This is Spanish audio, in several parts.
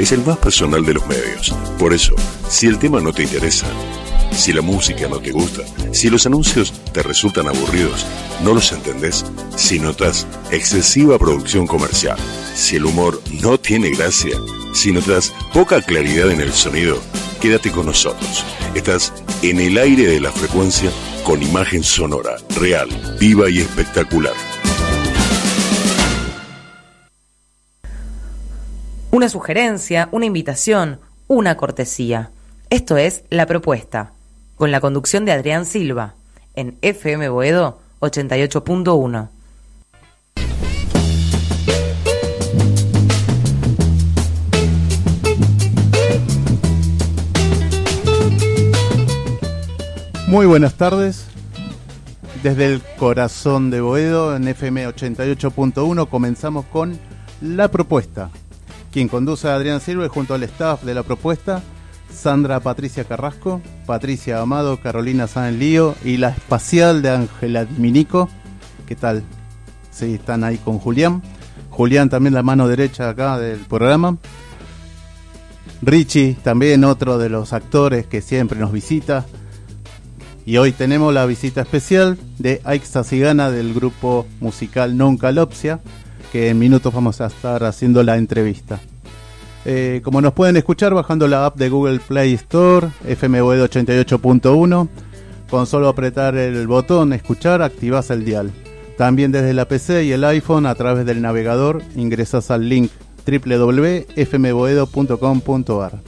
es el más personal de los medios. Por eso, si el tema no te interesa, si la música no te gusta, si los anuncios te resultan aburridos, no los entendés, si notas excesiva producción comercial, si el humor no tiene gracia, si notas poca claridad en el sonido, quédate con nosotros. Estás en el aire de la frecuencia con imagen sonora, real, viva y espectacular. Una sugerencia, una invitación, una cortesía. Esto es La Propuesta, con la conducción de Adrián Silva, en FM Boedo 88.1. Muy buenas tardes. Desde el corazón de Boedo, en FM 88.1, comenzamos con La Propuesta. Quien conduce a Adrián Silva junto al staff de La Propuesta, Sandra Patricia Carrasco, Patricia Amado, Carolina San Lío y la espacial de Ángela Diminico. ¿Qué tal? Sí, están ahí con Julián. Julián también la mano derecha acá del programa. Richie, también otro de los actores que siempre nos visita. Y hoy tenemos la visita especial de Aixa Cigana del grupo musical Non Calopsia, que en minutos vamos a estar haciendo la entrevista. Eh, como nos pueden escuchar bajando la app de Google Play Store, FMWeb 88.1, con solo apretar el botón escuchar activas el dial. También desde la PC y el iPhone a través del navegador ingresas al link www.fmboedo.com.ar.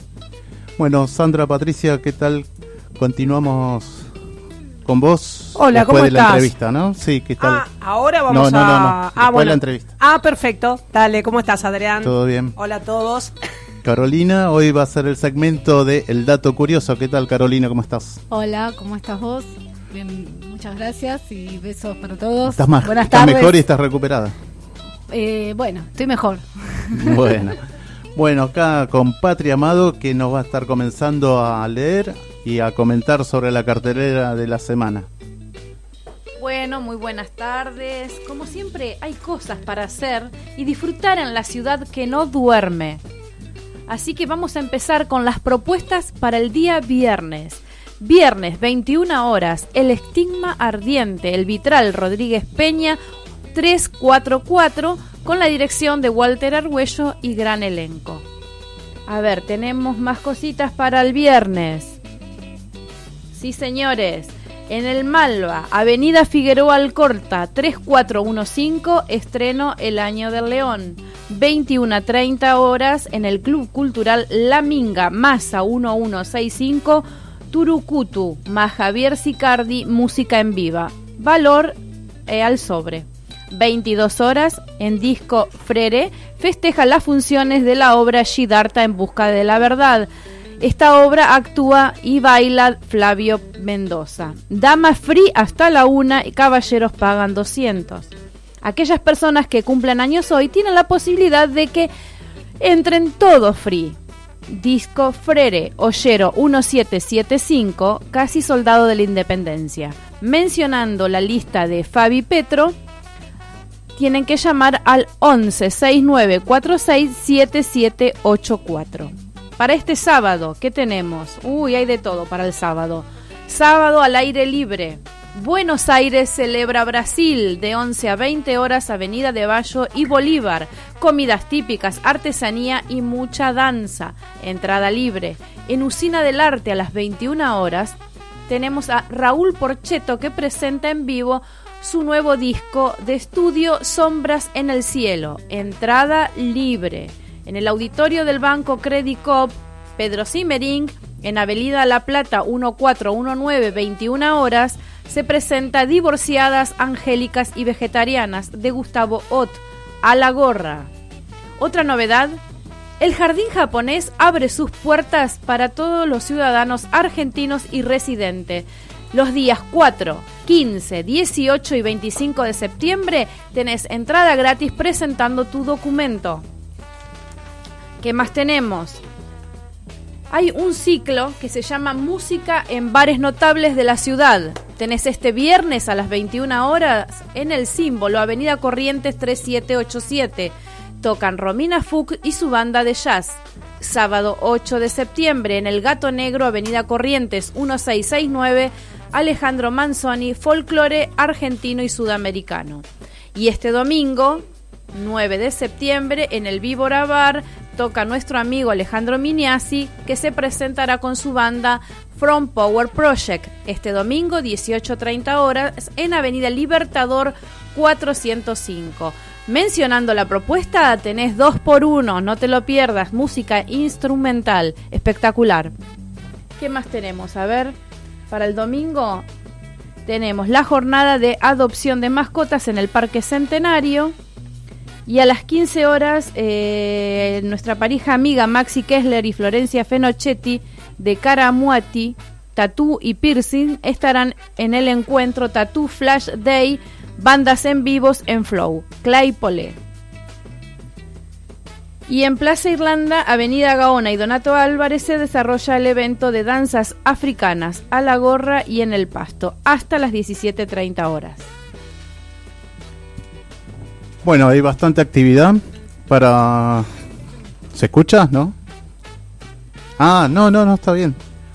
Bueno, Sandra, Patricia, ¿qué tal? Continuamos con vos. Hola, después ¿cómo de la estás? entrevista, ¿no? Sí, ¿qué tal? Ah, ahora vamos No, no, no, a. no. Ah, Después bueno. la entrevista. Ah, perfecto. Dale, ¿cómo estás, Adrián? Todo bien. Hola a todos. Carolina, hoy va a ser el segmento de El Dato Curioso. ¿Qué tal, Carolina? ¿Cómo estás? Hola, ¿cómo estás vos? Bien, muchas gracias y besos para todos. Estás, más, Buenas estás tardes. mejor y estás recuperada. Eh, bueno, estoy mejor. Bueno. Bueno, acá con Patria Amado que nos va a estar comenzando a leer y a comentar sobre la cartelera de la semana. Bueno, muy buenas tardes. Como siempre, hay cosas para hacer y disfrutar en la ciudad que no duerme. Así que vamos a empezar con las propuestas para el día viernes. Viernes, 21 horas, El Estigma Ardiente, el Vitral Rodríguez Peña 344, con la dirección de Walter Argüello y gran elenco. A ver, tenemos más cositas para el viernes. Sí, señores. En el Malva, Avenida Figueroa Alcorta, 3415, estreno El Año del León. 21 a 30 horas en el Club Cultural La Minga, Masa 1165, Turucutu, más Javier Sicardi, música en viva. Valor eh, al sobre. 22 horas en disco Frere festeja las funciones de la obra Siddhartha en busca de la verdad. Esta obra actúa y baila Flavio Mendoza. Dama free hasta la una y caballeros pagan 200. Aquellas personas que cumplen años hoy tienen la posibilidad de que entren todos free. Disco Frere, Ollero 1775, casi soldado de la independencia. Mencionando la lista de Fabi Petro, tienen que llamar al 11 69 46 7784. Para este sábado, ¿qué tenemos? Uy, hay de todo para el sábado. Sábado al aire libre. Buenos Aires celebra Brasil de 11 a 20 horas Avenida de Bayo y Bolívar. Comidas típicas, artesanía y mucha danza. Entrada libre. En Usina del Arte a las 21 horas tenemos a Raúl Porcheto que presenta en vivo su nuevo disco de estudio Sombras en el Cielo. Entrada libre. En el auditorio del Banco Credit Cop, Pedro Simmering, en Avenida La Plata 1419, 21 horas, se presenta Divorciadas, Angélicas y Vegetarianas de Gustavo Ott, a la gorra. Otra novedad, el jardín japonés abre sus puertas para todos los ciudadanos argentinos y residentes. Los días 4, 15, 18 y 25 de septiembre tenés entrada gratis presentando tu documento. ¿Qué más tenemos? Hay un ciclo que se llama Música en bares notables de la ciudad. Tenés este viernes a las 21 horas en el símbolo Avenida Corrientes 3787. Tocan Romina Fuch y su banda de jazz. sábado 8 de septiembre, en el Gato Negro, Avenida Corrientes 1669, Alejandro Manzoni, folclore argentino y sudamericano. Y este domingo, 9 de septiembre, en el Víbora Bar, toca nuestro amigo Alejandro Miniasi, que se presentará con su banda From Power Project este domingo 18.30 horas en Avenida Libertador 405. Mencionando la propuesta, tenés dos por uno, no te lo pierdas, música instrumental, espectacular. ¿Qué más tenemos? A ver, para el domingo tenemos la jornada de adopción de mascotas en el Parque Centenario. Y a las 15 horas, eh, nuestra pareja amiga Maxi Kessler y Florencia Fenochetti de Caramuati, Tattoo y Piercing estarán en el encuentro Tattoo Flash Day, bandas en vivos en Flow, Claypole. Y en Plaza Irlanda, Avenida Gaona y Donato Álvarez se desarrolla el evento de danzas africanas a la gorra y en el pasto, hasta las 17.30 horas. Bueno, hay bastante actividad para... ¿Se escucha? ¿No? Ah, no, no, no, está bien.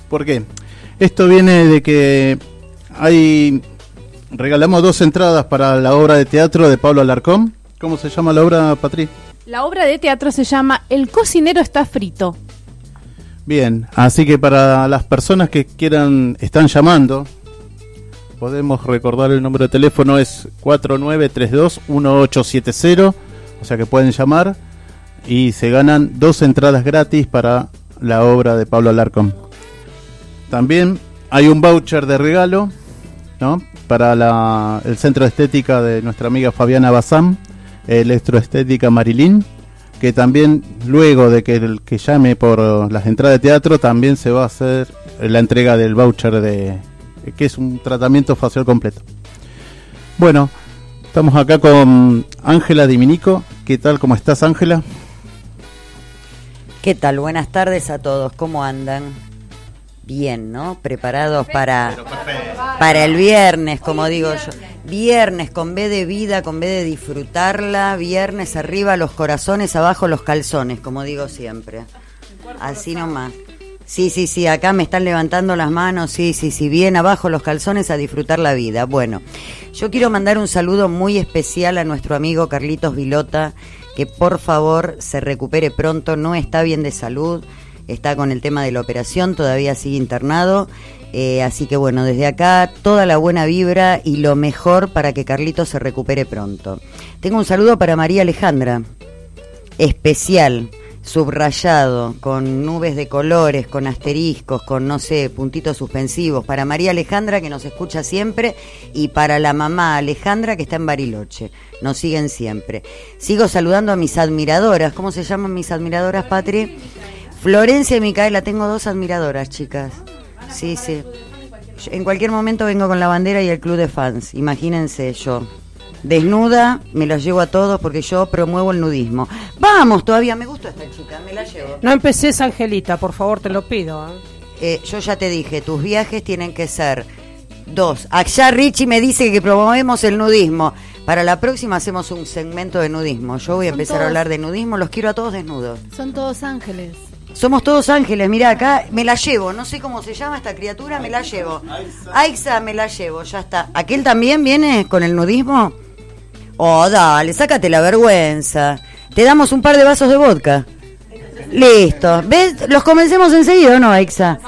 ¿Por qué? Esto viene de que hay... Regalamos dos entradas para la obra de teatro de Pablo Alarcón. ¿Cómo se llama la obra, Patri? La obra de teatro se llama El cocinero está frito. Bien, así que para las personas que quieran, están llamando, podemos recordar el número de teléfono es 4932-1870, o sea que pueden llamar y se ganan dos entradas gratis para la obra de Pablo Alarcón. También hay un voucher de regalo ¿no? para la, el centro de estética de nuestra amiga Fabiana Bazán, Electroestética Marilín, que también luego de que el que llame por las entradas de teatro también se va a hacer la entrega del voucher de que es un tratamiento facial completo. Bueno, estamos acá con Ángela Diminico. ¿Qué tal? ¿Cómo estás, Ángela? ¿Qué tal? Buenas tardes a todos. ¿Cómo andan? Bien, ¿no? Preparados para, para el viernes, como digo yo. Viernes con B de vida, con B de disfrutarla. Viernes arriba los corazones, abajo los calzones, como digo siempre. Así nomás. Sí, sí, sí, acá me están levantando las manos, sí, sí, sí, bien abajo los calzones a disfrutar la vida. Bueno, yo quiero mandar un saludo muy especial a nuestro amigo Carlitos Vilota, que por favor se recupere pronto, no está bien de salud, está con el tema de la operación, todavía sigue internado. Eh, así que bueno, desde acá toda la buena vibra y lo mejor para que Carlitos se recupere pronto. Tengo un saludo para María Alejandra, especial subrayado, con nubes de colores, con asteriscos, con no sé, puntitos suspensivos, para María Alejandra que nos escucha siempre y para la mamá Alejandra que está en Bariloche. Nos siguen siempre. Sigo saludando a mis admiradoras. ¿Cómo se llaman mis admiradoras, Patri? Florencia y Micaela, tengo dos admiradoras, chicas. Sí, sí. En cualquier momento vengo con la bandera y el club de fans. Imagínense yo desnuda, me la llevo a todos porque yo promuevo el nudismo. Vamos, todavía me gusta esta chica, me la llevo. No empeces, Angelita, por favor, te lo pido. ¿eh? Eh, yo ya te dije, tus viajes tienen que ser dos. Allá Richie me dice que promovemos el nudismo. Para la próxima hacemos un segmento de nudismo. Yo voy a Son empezar a hablar de nudismo, los quiero a todos desnudos. Son todos ángeles. Somos todos ángeles, mira acá, me la llevo, no sé cómo se llama esta criatura, me la llevo. Aixa, me la llevo, ya está. ¿Aquel también viene con el nudismo? Oh, dale, sácate la vergüenza. Te damos un par de vasos de vodka. Listo. ¿Ves? Los convencemos enseguida, ¿o no, Aixa?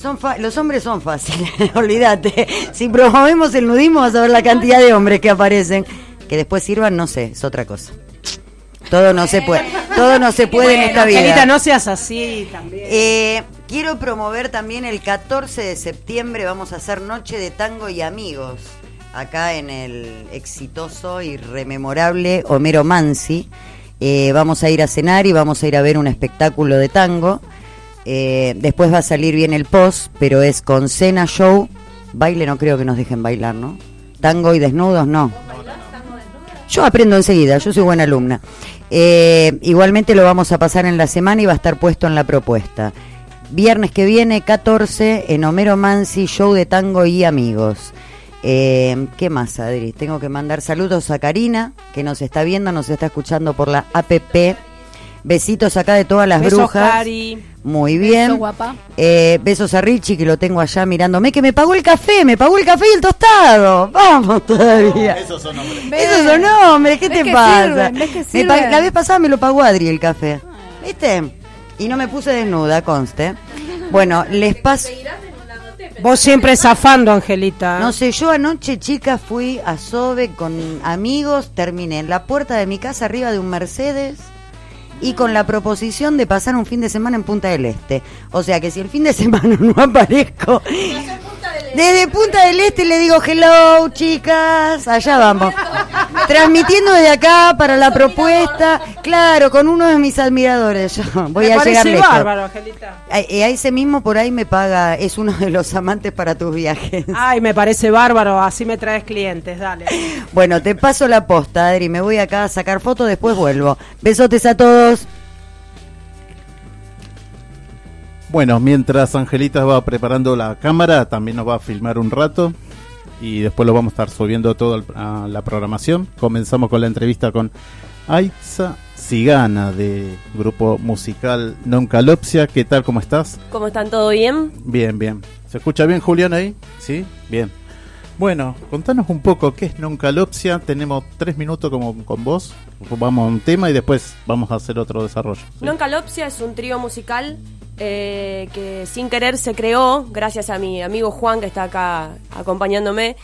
Son fa- los hombres son fáciles, olvídate. Si promovemos el nudismo vas a ver la cantidad de hombres que aparecen. Que después sirvan, no sé, es otra cosa. Todo no se puede, todo no se puede en esta vida. No seas así también. Eh, quiero promover también el 14 de septiembre, vamos a hacer Noche de Tango y Amigos, acá en el exitoso y rememorable Homero Mansi. Eh, vamos a ir a cenar y vamos a ir a ver un espectáculo de tango. Eh, después va a salir bien el post, pero es con cena, show. Baile no creo que nos dejen bailar, ¿no? Tango y desnudos, no. Yo aprendo enseguida, yo soy buena alumna. Eh, igualmente lo vamos a pasar en la semana y va a estar puesto en la propuesta. Viernes que viene, 14, en Homero Mansi, show de tango y amigos. Eh, ¿Qué más, Adri? Tengo que mandar saludos a Karina, que nos está viendo, nos está escuchando por la APP Besitos acá de todas las Besos, brujas. Cari. Muy bien. Beso, guapa. Eh, besos a Richie, que lo tengo allá mirándome, que me pagó el café, me pagó el café y el tostado. Vamos todavía. Esos son hombres. Esos son hombres, ¿qué ¿Ves te que pasa? sirven? ¿Ves que sirven? la vez pasada me lo pagó Adri el café. ¿Viste? Y no me puse desnuda, conste. Bueno, les paso. Vos siempre zafando, Angelita. No sé, yo anoche, chica, fui a Sobe con amigos, terminé en la puerta de mi casa arriba de un Mercedes y con la proposición de pasar un fin de semana en Punta del Este. O sea que si el fin de semana no aparezco, desde Punta del Este le digo hello, chicas, allá vamos. Transmitiendo desde acá para la propuesta, claro, con uno de mis admiradores. Yo voy me a llegar lejos. bárbaro, Angelita. A, a ese mismo por ahí me paga, es uno de los amantes para tus viajes. Ay, me parece bárbaro, así me traes clientes, dale. Bueno, te paso la posta, Adri. Me voy acá a sacar fotos, después vuelvo. Besotes a todos. Bueno, mientras Angelita va preparando la cámara, también nos va a filmar un rato y después lo vamos a estar subiendo todo a la programación. Comenzamos con la entrevista con Aiza Cigana de grupo musical Non Calopsia. ¿Qué tal? ¿Cómo estás? ¿Cómo están? ¿Todo bien? Bien, bien. ¿Se escucha bien, Julián, ahí? ¿Sí? Bien. Bueno, contanos un poco qué es Non Calopsia. Tenemos tres minutos como con vos. Vamos a un tema y después vamos a hacer otro desarrollo. ¿sí? Non Calopsia es un trío musical eh, que sin querer se creó gracias a mi amigo Juan que está acá acompañándome.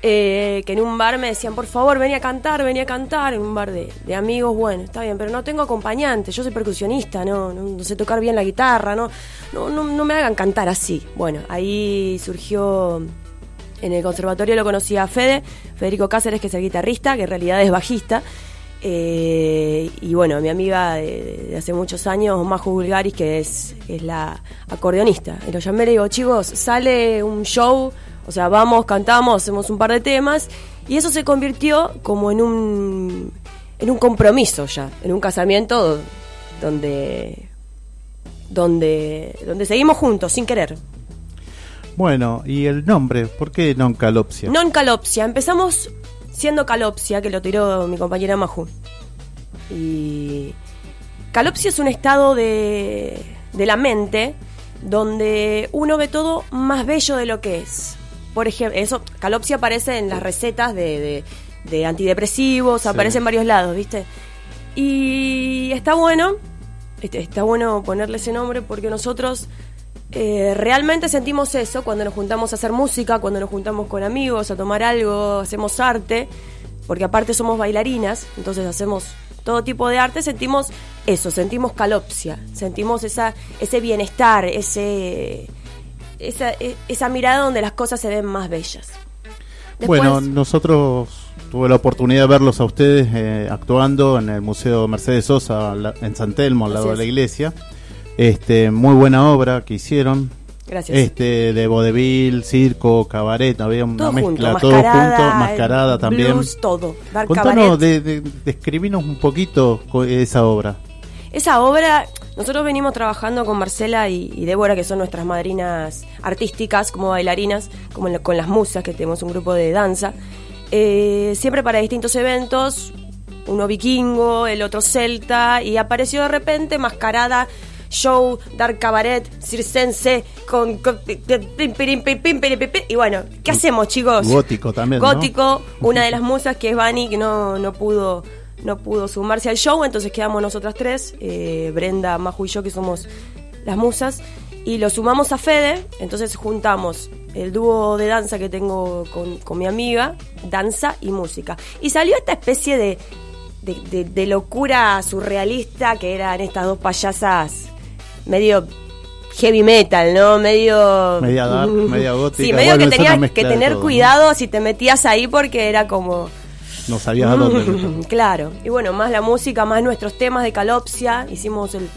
eh, que en un bar me decían, por favor, venía a cantar, venía a cantar, en un bar de, de amigos, bueno, está bien, pero no tengo acompañante, yo soy percusionista, no, sé tocar bien la guitarra, no, no, no, no me hagan cantar así. Bueno, ahí surgió en el conservatorio lo conocí a Fede, Federico Cáceres, que es el guitarrista, que en realidad es bajista. Eh, y bueno, mi amiga de, de hace muchos años, Majo Bulgaris, que es, es la acordeonista. Y lo llamé y le digo, chicos, sale un show, o sea, vamos, cantamos, hacemos un par de temas. Y eso se convirtió como en un, en un compromiso ya, en un casamiento donde, donde, donde seguimos juntos, sin querer. Bueno, y el nombre, ¿por qué Non Calopsia? Non calopsia. Empezamos siendo calopsia, que lo tiró mi compañera Maju. Y calopsia es un estado de, de la mente donde uno ve todo más bello de lo que es. Por ejemplo, eso, calopsia aparece en las recetas de, de- de antidepresivos, Sí. aparece en varios lados, ¿viste? Y está bueno, está bueno ponerle ese nombre porque nosotros eh, realmente sentimos eso cuando nos juntamos a hacer música, cuando nos juntamos con amigos a tomar algo, hacemos arte, porque aparte somos bailarinas, entonces hacemos todo tipo de arte, sentimos eso, sentimos calopsia, sentimos esa, ese bienestar, ese, esa, e- esa mirada donde las cosas se ven más bellas. Después- Bueno, nosotros tuve la oportunidad de verlos a ustedes eh, actuando en el Museo Mercedes Sosa la- en San Telmo, al lado de la iglesia. Este, muy buena obra que hicieron. Gracias. Este, de vodevil, circo, cabaret, había una todo mezcla, junto, todo mascarada, junto, mascarada el también. blues, todo. Dar Contanos, de, de- describinos un poquito esa obra. Esa obra, nosotros venimos trabajando con Marcela y, y Débora, que son nuestras madrinas artísticas, como bailarinas, como la- con las musas, que tenemos un grupo de danza, eh, siempre para distintos eventos, uno vikingo, el otro celta, y apareció de repente mascarada, show, dar cabaret, circense, con... pim, pim, pim, y bueno, ¿qué hacemos chicos? Gótico también, ¿no? Gótico, una de las musas que es Vani, que no, no pudo no pudo sumarse al show, entonces quedamos nosotras tres, eh, Brenda, Maju y yo, que somos las musas, y lo sumamos a Fede, entonces juntamos el dúo de danza que tengo con, con mi amiga, danza y música. Y salió esta especie de, de, de- de locura surrealista que eran estas dos payasas medio heavy metal, ¿no? Medio... Media dark, media gótica. Sí, medio Bueno, que tenías que tener todo, ¿no? cuidado si te metías ahí porque era como... No sabías a dónde. claro. Y bueno, más la música, más nuestros temas de calopsia. Hicimos el,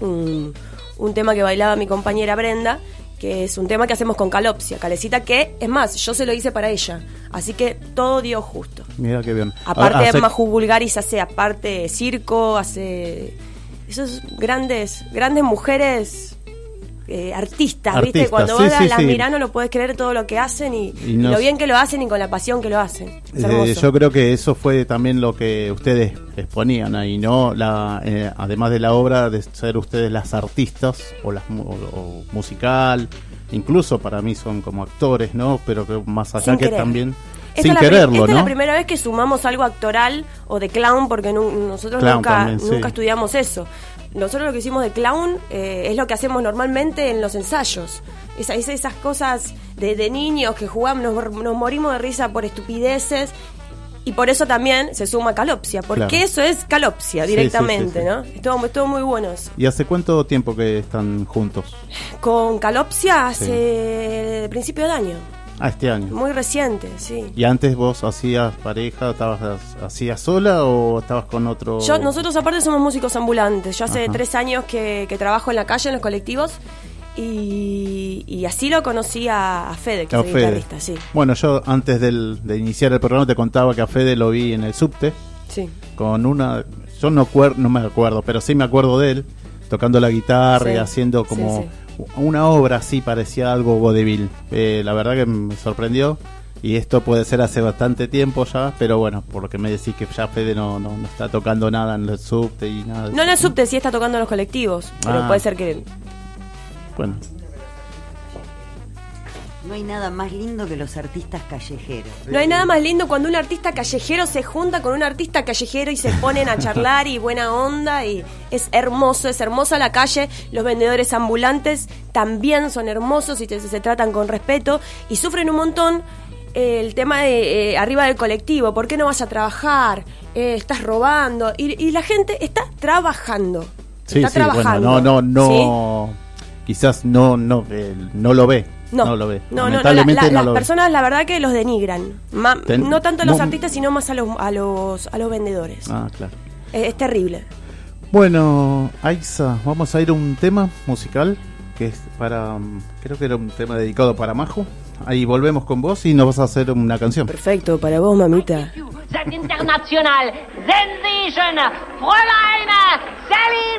un, un tema que bailaba mi compañera Brenda, que es un tema que hacemos con calopsia. Calecita que, es más, yo se lo hice para ella. Así que todo dio justo. Mira qué bien. Aparte de hace- Maju Bulgaris hace aparte circo, hace... Esas grandes, grandes mujeres eh, artistas, Artistas, ¿viste? Cuando sí, vos sí, las sí. mirás no lo podés creer todo lo que hacen y, Y y nos- lo bien que lo hacen y con la pasión que lo hacen. Eh, yo creo que eso fue también lo que ustedes exponían ahí, ¿no? La, eh, además de la obra de ser ustedes las artistas o las o- o musical, incluso para mí son como actores, ¿no? Pero que más allá Sin que también Esta sin es quererlo, esta es la primera vez que sumamos algo actoral o de clown, porque nosotros Clown nunca, también, sí. nunca estudiamos eso. Nosotros lo que hicimos de clown eh, es lo que hacemos normalmente en los ensayos. Esa- es- esas cosas de, de niños que jugamos, nos, nos morimos de risa por estupideces. Y por eso también se suma calopsia, porque Claro. eso es calopsia sí, directamente, sí, sí. ¿no? Estuvo, estuvo muy bueno eso. ¿Y hace cuánto tiempo que están juntos? Con calopsia hace principio del año, Ah, este año. muy reciente, sí. ¿Y antes vos hacías pareja, estabas hacías sola o estabas con otro? Yo, nosotros aparte somos músicos ambulantes. Yo hace Ajá. tres años que, que trabajo en la calle, en los colectivos. Y, y así lo conocí a, a Fede, que A es Fede. guitarrista, sí. Bueno, yo antes del- de iniciar el programa te contaba que a Fede lo vi en el subte Sí. con una, yo no, no me acuerdo, pero sí me acuerdo de él tocando la guitarra y Sí, haciendo sí, como sí. Una obra así, parecía algo vodevil. Eh, la verdad que me sorprendió y esto puede ser hace bastante tiempo ya, pero bueno, por lo que me decís que ya Fede no, no, no está tocando nada en el subte y nada. No en el subte, sí está tocando en los colectivos. Pero Ah. puede ser que. Bueno, No hay nada más lindo que los artistas callejeros. No hay nada más lindo cuando un artista callejero se junta con un artista callejero y se ponen a charlar y buena onda y es hermoso, es hermosa la calle, los vendedores ambulantes también son hermosos y te- se, tratan con respeto y sufren un montón eh, el tema de eh, arriba del colectivo, ¿por qué no vas a trabajar? Eh, estás robando y, y la gente está trabajando. sí, está sí, bueno, trabajando. no, no, ¿sí? no, quizás no, no, eh, no lo ve. No, lo ve. No, no, no, la- Lamentablemente la- no las personas la verdad que los denigran. Ma- Ten- no tanto a los artistas, sino más a los, a los, a los vendedores. Ah, claro. Es, es terrible. Bueno, Aixa, vamos a ir a un tema musical que es para. mm, Creo que era un tema dedicado para Majo. Ahí volvemos con vos y nos vas a hacer una canción. Perfecto, para vos, mamita. Sensation. Fräulein Sally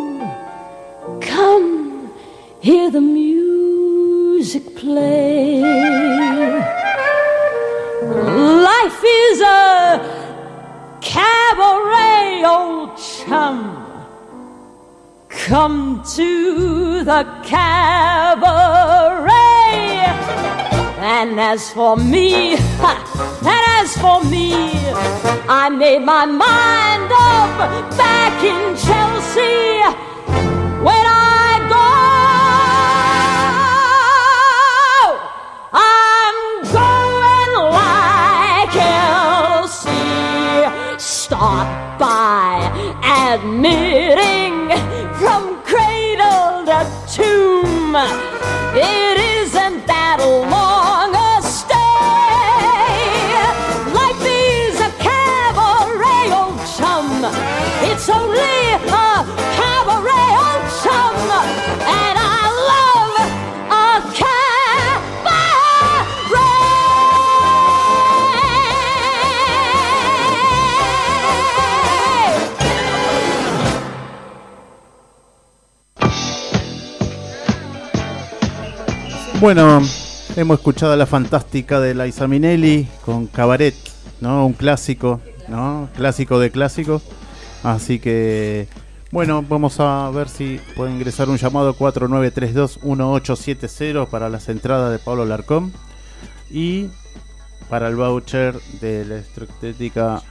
Come, hear the music play. Life is a cabaret, old chum. Come to the cabaret And as for me, and as for me, I made my mind up back in Chelsea Start by admitting from cradle to tomb. It Bueno, hemos escuchado a la fantástica de Liza Minnelli con Cabaret, ¿no? Un clásico, ¿no? Clásico de clásicos. Así que, bueno, vamos a ver si puede ingresar un llamado 4932-1870 para las entradas de Pablo Larcón y para el voucher de la electroestética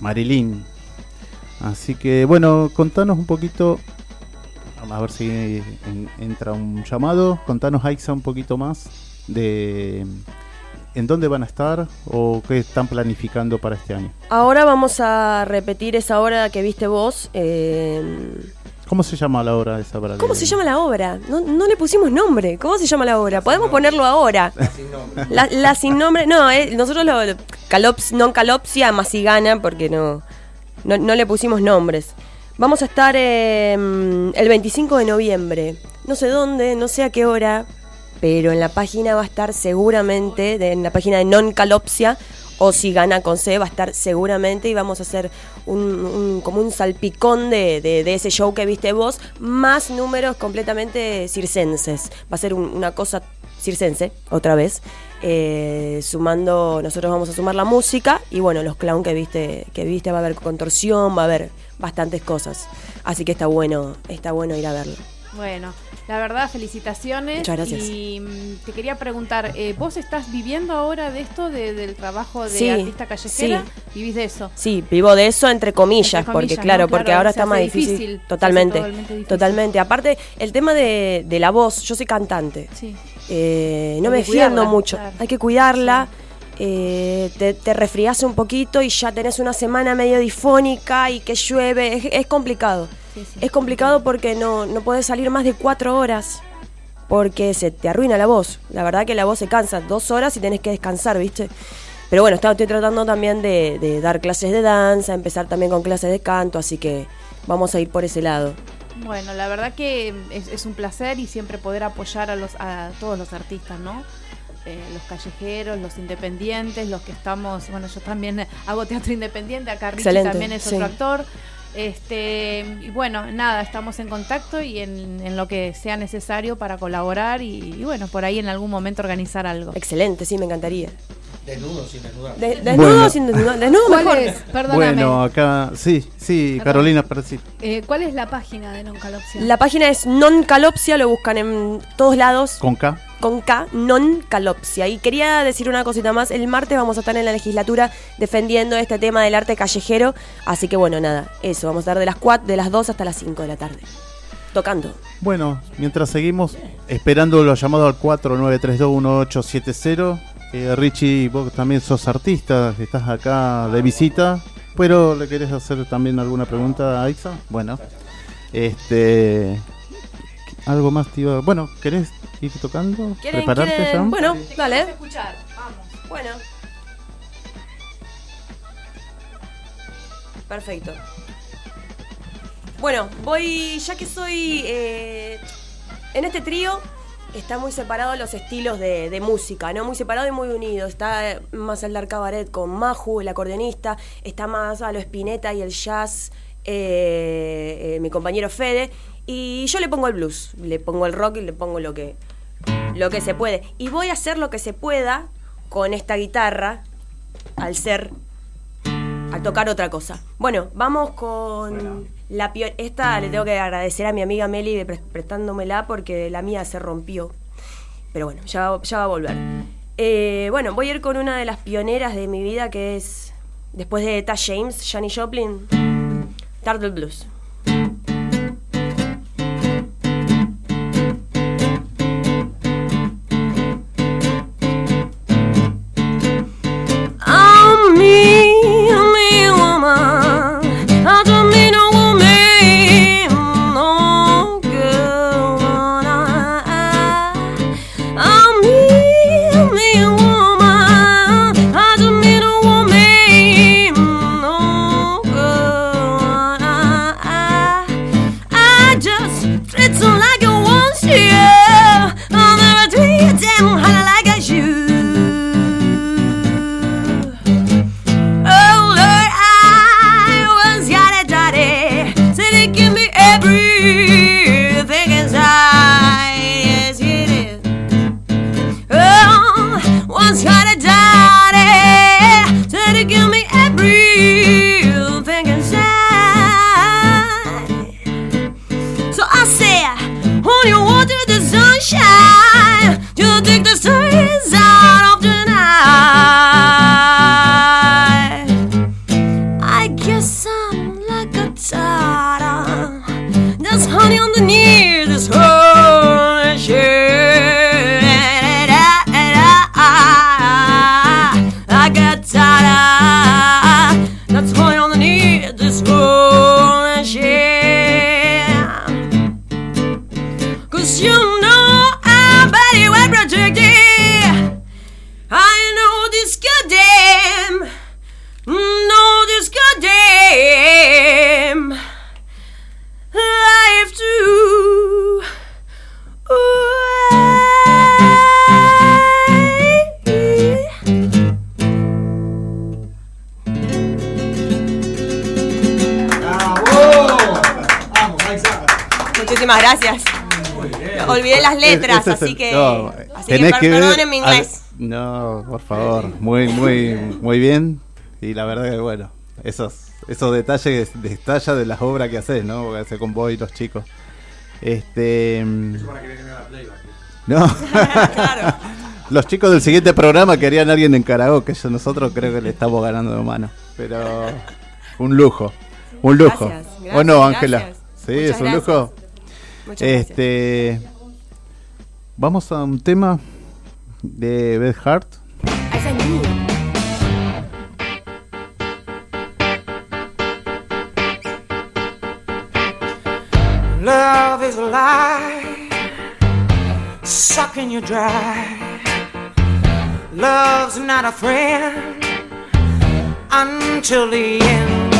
Marilyn. Así que, bueno, contanos un poquito a ver si en- entra un llamado. Contanos, Aixa, un poquito más de en dónde van a estar o qué están planificando para este año. Ahora vamos a repetir esa obra que viste vos. eh, ¿Cómo se llama la obra esa para ¿Cómo se llama la obra? No, no le pusimos nombre. ¿Cómo se llama la obra? Podemos ponerlo ahora. La, la sin nombre. No, eh, nosotros lo- calops, non calopsia, masigana, porque no, no, no le pusimos nombres. Vamos a estar eh, el 25 de noviembre. No sé dónde, no sé a qué hora, pero en la página va a estar seguramente, de- en la página de Non Calopsia, o si gana con C, va a estar seguramente y vamos a hacer un, un- como un salpicón de, de- de ese show que viste vos, más números completamente circenses. Va a ser un- una cosa circense, otra vez. Eh, sumando, nosotros vamos a sumar la música y bueno, los clown que viste, que viste va a haber contorsión, va a haber bastantes cosas. Así que está bueno, está bueno ir a verlo. Bueno, la verdad, felicitaciones. Muchas gracias. Y mm, te quería preguntar, eh, ¿vos estás viviendo ahora de esto, de- del trabajo de Sí, artista callejera? sí. ¿Vivís de eso? Sí, vivo de eso entre comillas, Entre porque claro, porque Claro, ahora está más difícil. Totalmente, totalmente difícil. totalmente. Aparte, el tema de, de la voz, yo soy cantante. Sí. Eh, no Hay me defiendo mucho, claro. hay que cuidarla. eh, te, te resfriás un poquito y ya tenés una semana medio difónica y que llueve, es, es complicado. Sí, sí. Es complicado porque no, no puedes salir más de cuatro horas porque se te arruina la voz. La verdad que la voz se cansa dos horas y tenés que descansar, ¿viste? Pero bueno, está- estoy tratando también de, de dar clases de danza, empezar también con clases de canto, así que vamos a ir por ese lado. Bueno, la verdad que es, es un placer y siempre poder apoyar a, los, a todos los artistas, ¿no? Eh, los callejeros, los independientes, los que estamos, bueno, yo también hago teatro independiente, acá Richie Excelente, también es sí. otro actor. Este, y bueno, nada, estamos en contacto y en, en lo que sea necesario para colaborar y, y bueno, por ahí en algún momento organizar algo. Excelente, sí, me encantaría. Desnudo sin desnudar. De- desnudo Bueno. o sin desnudo, desnudo ¿Cuál mejor. es? Perdóname. Bueno, acá sí, sí, Perdón. Carolina, pero sí. Eh, ¿Cuál es la página de Noncalopsia? La página es Non Calopsia, lo buscan en todos lados. Con K. con K, non calopsia. Y quería decir una cosita más, el martes vamos a estar en la legislatura defendiendo este tema del arte callejero, así que bueno, nada, eso, vamos a estar de las 4, de las 2 hasta las 5 de la tarde. Tocando. Bueno, mientras seguimos esperando los llamados al 49321870, eh, Richie, vos también sos artista, estás acá de visita, pero le querés hacer también alguna pregunta a Aixa. Bueno, este, algo más, tío. Bueno, ¿querés ir tocando? ¿Quieren, ¿Prepararte quieren? ya? Bueno, dale. escuchar, vamos. Bueno. Perfecto. Bueno, voy, ya que soy eh, en este trío, está muy separado los estilos de, música, ¿no? Muy separado y muy unido. Está más el Dark Cabaret con Maju, el acordeonista, está más a lo Spinetta y el jazz, eh, eh, mi compañero Fede, y yo le pongo el blues, le pongo el rock y le pongo lo que, lo que se puede. Y voy a hacer lo que se pueda con esta guitarra, al ser, a tocar otra cosa. Bueno, vamos con la Esta le tengo que agradecer a mi amiga Meli de pre- prestándomela porque la mía se rompió. Pero bueno, ya, va- ya va a volver. Eh, bueno, voy a ir con una de las pioneras de mi vida que es, después de Eta James, Janis Joplin, Turtle Blues. Así que, no, así que tenés per- que ver perdonen mi al- inglés. no, por favor, muy, muy, muy bien. Y la verdad que bueno, esos, esos detalles destalla de las obras que haces, ¿no? Que hace con vos y los chicos. Este. mm, No. Los chicos del siguiente programa querían a alguien en karaoke. Yo nosotros creo que le estamos ganando de mano. Pero un lujo. Un lujo. Gracias, ¿O no, Ángela? Sí, Muchas es un gracias. lujo. Muchas gracias. Vamos a un tema de Beth Hart. Love is a lie, sucking you dry. Love's not a friend until the end.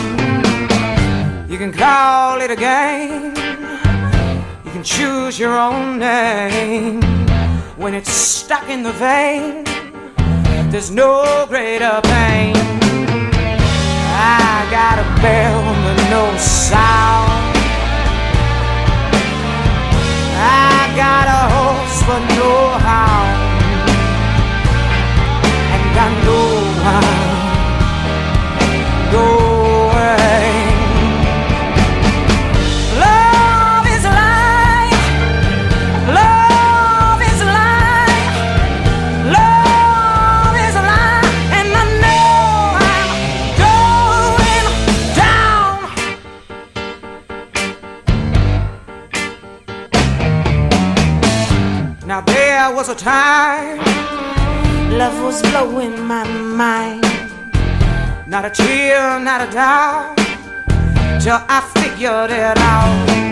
You can call it a game, can choose your own name. When it's stuck in the vein, there's no greater pain. I got a bell but no sound. I got a horse but no hound, and I know I'm going. Time love was blowing my mind. Not a tear, not a doubt, till I figured it out.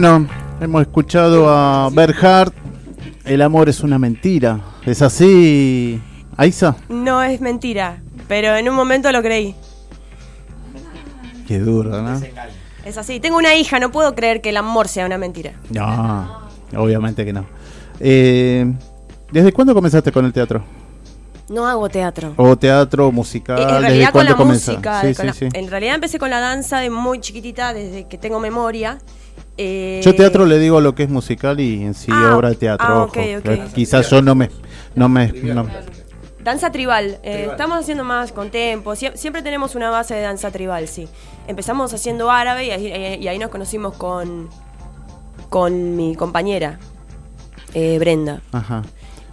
Bueno, hemos escuchado a Berhard. El amor es una mentira. ¿Es así, Aiza? No es mentira, pero en un momento lo creí. Qué duro, ¿no? Es así. Tengo una hija, no puedo creer que el amor sea una mentira. No, obviamente que no. Eh, ¿Desde cuándo comenzaste con el teatro? No hago teatro. ¿O teatro musical? En ¿Desde realidad con la música. Sí, sí, la- sí. En realidad empecé con la danza de muy chiquitita, desde que tengo memoria. Eh, Yo teatro le digo lo que es musical y en sí Ah, obra de teatro. ah, ojo. Quizás yo no me... No me no- Danza tribal. Eh, estamos haciendo más con tempo. Sie- siempre tenemos una base de danza tribal, sí. Empezamos haciendo árabe y ahí, y ahí nos conocimos con, con mi compañera, eh, Brenda. Ajá.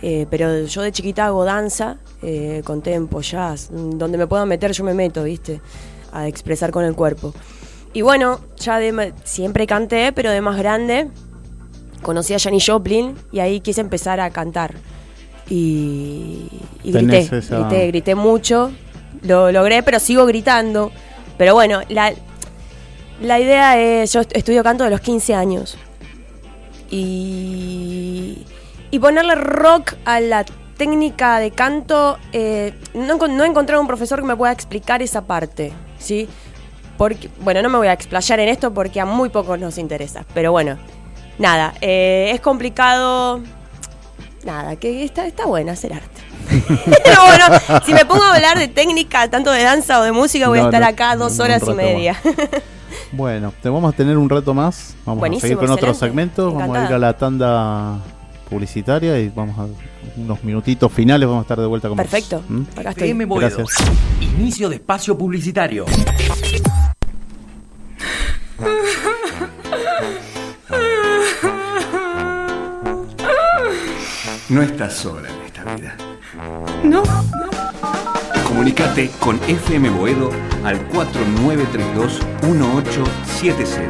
Eh, pero yo de chiquita hago danza, eh, con tempo, jazz. Donde me puedan meter, yo me meto, ¿viste? A expresar con el cuerpo. Y bueno, ya de, siempre canté, pero de más grande conocí a Janis Joplin y ahí quise empezar a cantar. Y, y grité, esa- grité, grité mucho. Lo logré, pero sigo gritando. Pero bueno, la, la idea es, yo est- estudio canto de los 15 años. Y, y ponerle rock a la técnica de canto, eh, no, no he encontrado un profesor que me pueda explicar esa parte, ¿sí? Porque, bueno, no me voy a explayar en esto porque a muy pocos nos interesa, pero bueno, nada, eh, es complicado, nada, que está, está bueno hacer arte. Pero bueno, si me pongo a hablar de técnica, tanto de danza o de música, voy a estar no, acá dos horas y media. Bueno, te vamos a tener un rato más. Vamos Buenísimo, a seguir con otros excelente. segmentos. Vamos a ir a la tanda publicitaria y vamos a unos minutitos finales. Vamos a estar de vuelta con vos. Perfecto, ¿Mm? acá estoy. Gracias. Inicio de espacio publicitario. No estás sola en esta vida. No. Comunicate con FM Boedo al 4932-1870.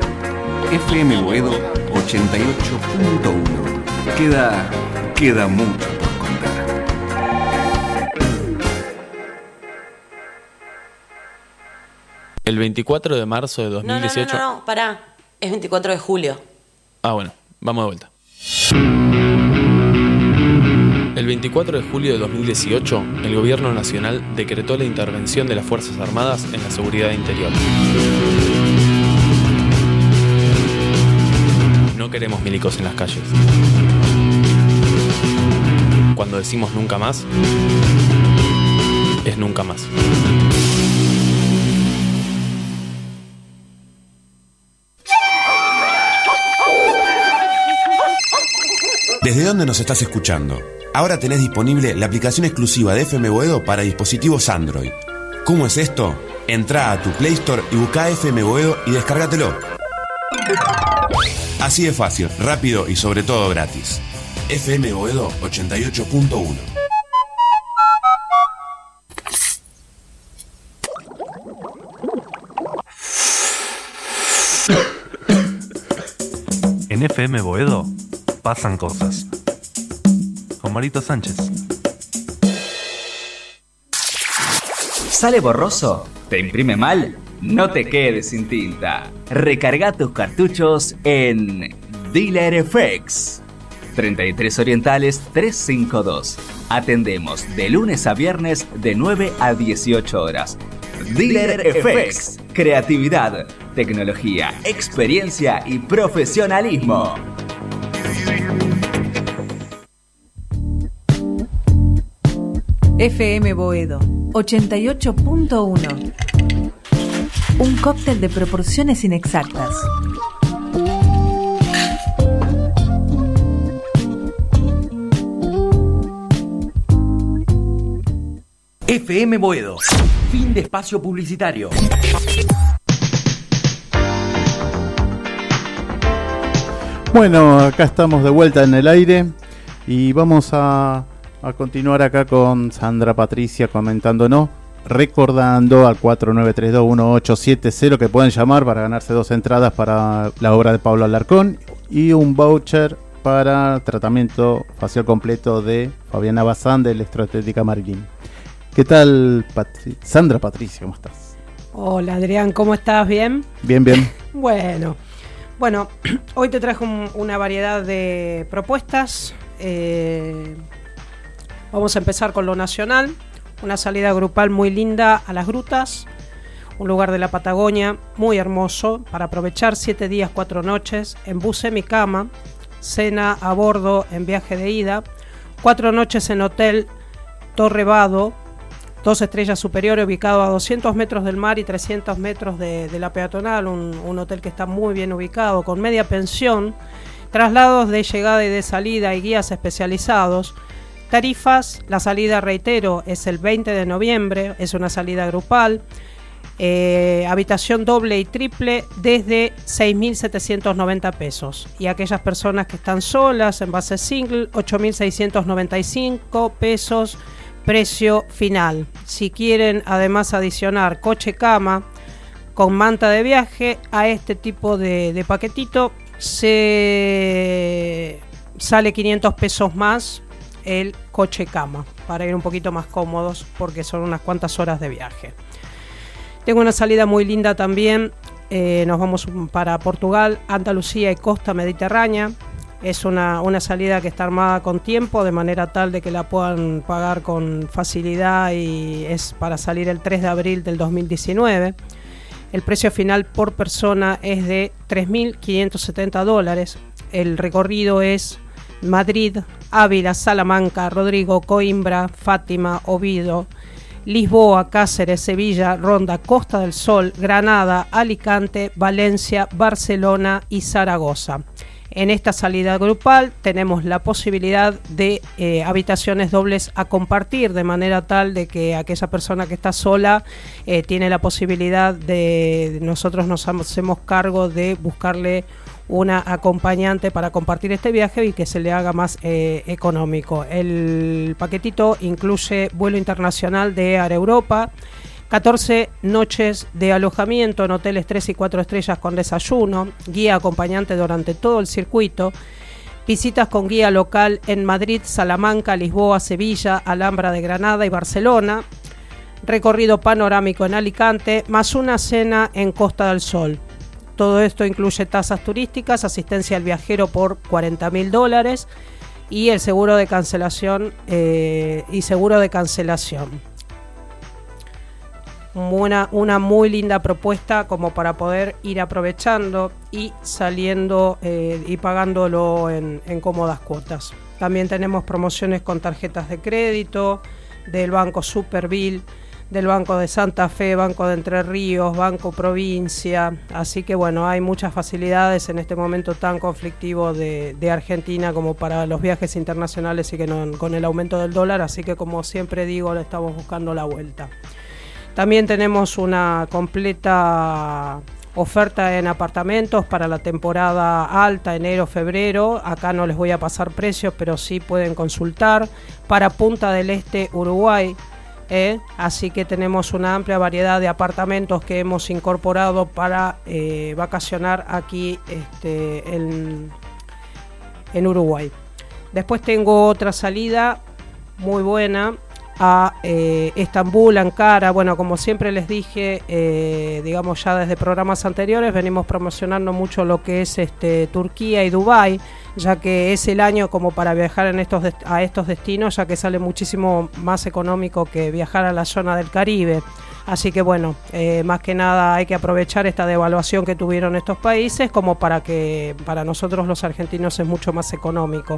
FM Boedo 88.1. Queda, queda mucho por contar. El 24 de marzo de No, no, no, 2018. no, no, pará. Es 24 de julio. Ah, bueno, vamos de vuelta. El 24 de julio de 2018, el Gobierno Nacional decretó la intervención de las Fuerzas Armadas en la seguridad interior. No queremos milicos en las calles. Cuando decimos nunca más, es nunca más. ¿Desde dónde nos estás escuchando? Ahora tenés disponible la aplicación exclusiva de FM Boedo para dispositivos Android. ¿Cómo es esto? Entrá a tu Play Store y busca FM Boedo y descárgatelo. Así de fácil, rápido y sobre todo gratis. FM Boedo 88.1 En FM Boedo pasan cosas. Marito Sánchez. ¿Sale borroso? ¿Te imprime mal? No te quedes sin tinta. Recarga tus cartuchos en Dealer FX. 33 Orientales 352. Atendemos de lunes a viernes de 9 a 18 horas. Dealer FX. Creatividad, tecnología, experiencia y profesionalismo. FM Boedo 88.1 Un cóctel de proporciones inexactas. FM Boedo. Fin de espacio publicitario. Bueno, acá estamos de vuelta en el aire y vamos a, a continuar acá con Sandra Patricia comentándonos, recordando al 49321870 que pueden llamar para ganarse dos entradas para la obra de Pablo Alarcón y un voucher para tratamiento facial completo de Fabiana Bazán de Electroestética Marilyn. ¿Qué tal, Patri- Sandra Patricia? ¿Cómo estás? Hola Adrián, ¿cómo estás? ¿Bien? Bien, bien. Bueno, Bueno, hoy te trajo un- una variedad de propuestas. Eh, vamos a empezar con lo nacional. Una salida grupal muy linda a las grutas. Un lugar de la Patagonia muy hermoso para aprovechar siete días, cuatro noches en bus mi cama, cena a bordo en viaje de ida, cuatro noches en hotel Torre Vado, dos estrellas superiores ubicado a 200 metros del mar y 300 metros de, la peatonal, un hotel que está muy bien ubicado, con media pensión, traslados de llegada y de salida y guías especializados. Tarifas, la salida, reitero, es el 20 de noviembre, es una salida grupal. Eh, habitación doble y triple desde 6.790 pesos. Y aquellas personas que están solas en base single, 8.695 pesos, precio final. Si quieren además adicionar coche cama con manta de viaje a este tipo de, de paquetito, se sale 500 pesos más el coche cama para ir un poquito más cómodos porque son unas cuantas horas de viaje. Tengo una salida muy linda también. eh, nos vamos para Portugal, Andalucía y costa mediterránea. Es una, una salida que está armada con tiempo, de manera tal de que la puedan pagar con facilidad y es para salir el 3 de abril del 2019. El precio final por persona es de 3.570 dólares. El recorrido es Madrid, Ávila, Salamanca, Rodrigo, Coimbra, Fátima, Oviedo, Lisboa, Cáceres, Sevilla, Ronda, Costa del Sol, Granada, Alicante, Valencia, Barcelona y Zaragoza. En esta salida grupal tenemos la posibilidad de eh, habitaciones dobles a compartir, de manera tal de que aquella persona que está sola eh, tiene la posibilidad de, nosotros nos hacemos cargo de buscarle una acompañante para compartir este viaje y que se le haga más eh, económico. El paquetito incluye vuelo internacional de Air Europa, 14 noches de alojamiento en hoteles 3 y 4 estrellas con desayuno, guía acompañante durante todo el circuito, visitas con guía local en Madrid, Salamanca, Lisboa, Sevilla, Alhambra de Granada y Barcelona, recorrido panorámico en Alicante, más una cena en Costa del Sol. Todo esto incluye tasas turísticas, asistencia al viajero por 40 mil dólares y el seguro de cancelación eh, y seguro de cancelación. Una, muy linda propuesta como para poder ir aprovechando y saliendo eh, y pagándolo en, cómodas cuotas. También tenemos promociones con tarjetas de crédito del Banco Superville, del Banco de Santa Fe, Banco de Entre Ríos, Banco Provincia. Así que bueno, hay muchas facilidades en este momento tan conflictivo de, Argentina como para los viajes internacionales y que no- con el aumento del dólar. Así que como siempre digo, le estamos buscando la vuelta. También tenemos una completa oferta en apartamentos para la temporada alta, enero, febrero. Acá no les voy a pasar precios, pero sí pueden consultar. Para Punta del Este, Uruguay. ¿Eh? Así que tenemos una amplia variedad de apartamentos que hemos incorporado para eh, vacacionar aquí este, en, en Uruguay. Después tengo otra salida muy buena a eh, Estambul, Ankara. Bueno, como siempre les dije, digamos ya desde programas anteriores, venimos promocionando mucho lo que es este, Turquía y Dubái, ya que es el año como para viajar en estos a estos destinos, ya que sale muchísimo más económico que viajar a la zona del Caribe. Así que bueno, eh, más que nada hay que aprovechar esta devaluación que tuvieron estos países como para que para nosotros los argentinos es mucho más económico.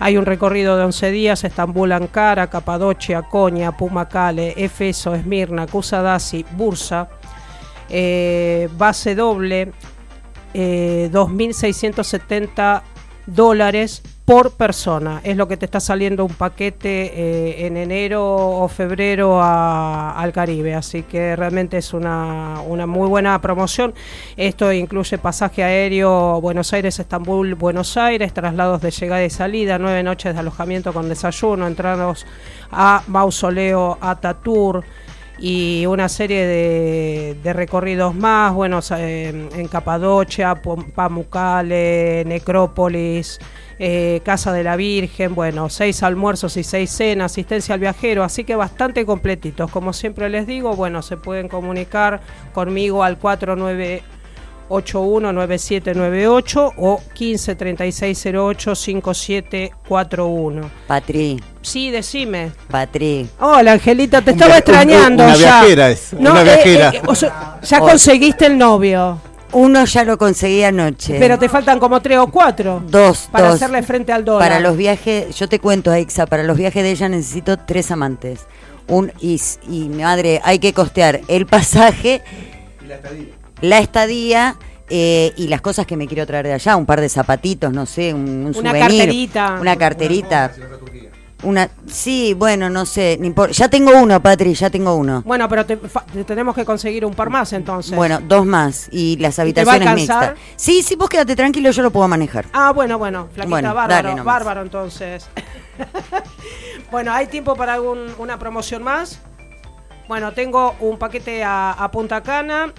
Hay un recorrido de 11 días, Estambul, Ankara, Capadocia, Konya, Pumacale, Efeso, Esmirna, Kusadasi, Bursa, eh, base doble, eh, 2.670 dólares por persona. Es lo que te está saliendo un paquete eh, en enero o febrero a- al Caribe. Así que realmente es una, una muy buena promoción. Esto incluye pasaje aéreo Buenos Aires, Estambul, Buenos Aires, traslados de llegada y salida, nueve noches de alojamiento con desayuno, entrados a Mausoleo Atatur y una serie de, recorridos más, bueno, eh, en Capadocia, Pamukkale, Necrópolis, eh, Casa de la Virgen, bueno, seis almuerzos y seis cenas, asistencia al viajero, así que bastante completitos. Como siempre les digo, bueno, se pueden comunicar conmigo al 491 819798 o 1536085741. Patri. Sí, decime. Patri. Hola, Angelita, te Un estaba extrañando una ya. viajera es, una eh, viajera. eh, o sea, ya Oh. conseguiste el novio, Uno ya lo conseguí anoche. pero te faltan como tres o cuatro Dos, para dos. hacerle frente al dólar. Para los viajes, yo te cuento, Aixa, para los viajes de ella necesito tres amantes. Un y, s- y mi madre, hay que costear el pasaje, la estadía eh, y las cosas que me quiero traer de allá, un par de zapatitos, no sé, un, un Una souvenir, carterita. una carterita. Una, sí, bueno, no sé, no importa. ya tengo uno, Patri, ya tengo uno. Bueno, pero te, fa- te tenemos que conseguir un par más entonces. Bueno, dos más y las ¿Y te va a habitaciones mixtas. Sí, sí, vos quédate tranquilo, yo lo puedo manejar. Ah, bueno, bueno, flaquita, Bueno, bárbaro, bárbaro entonces. bueno, ¿hay tiempo para algún, una promoción más? Bueno, tengo un paquete a, a Punta Cana.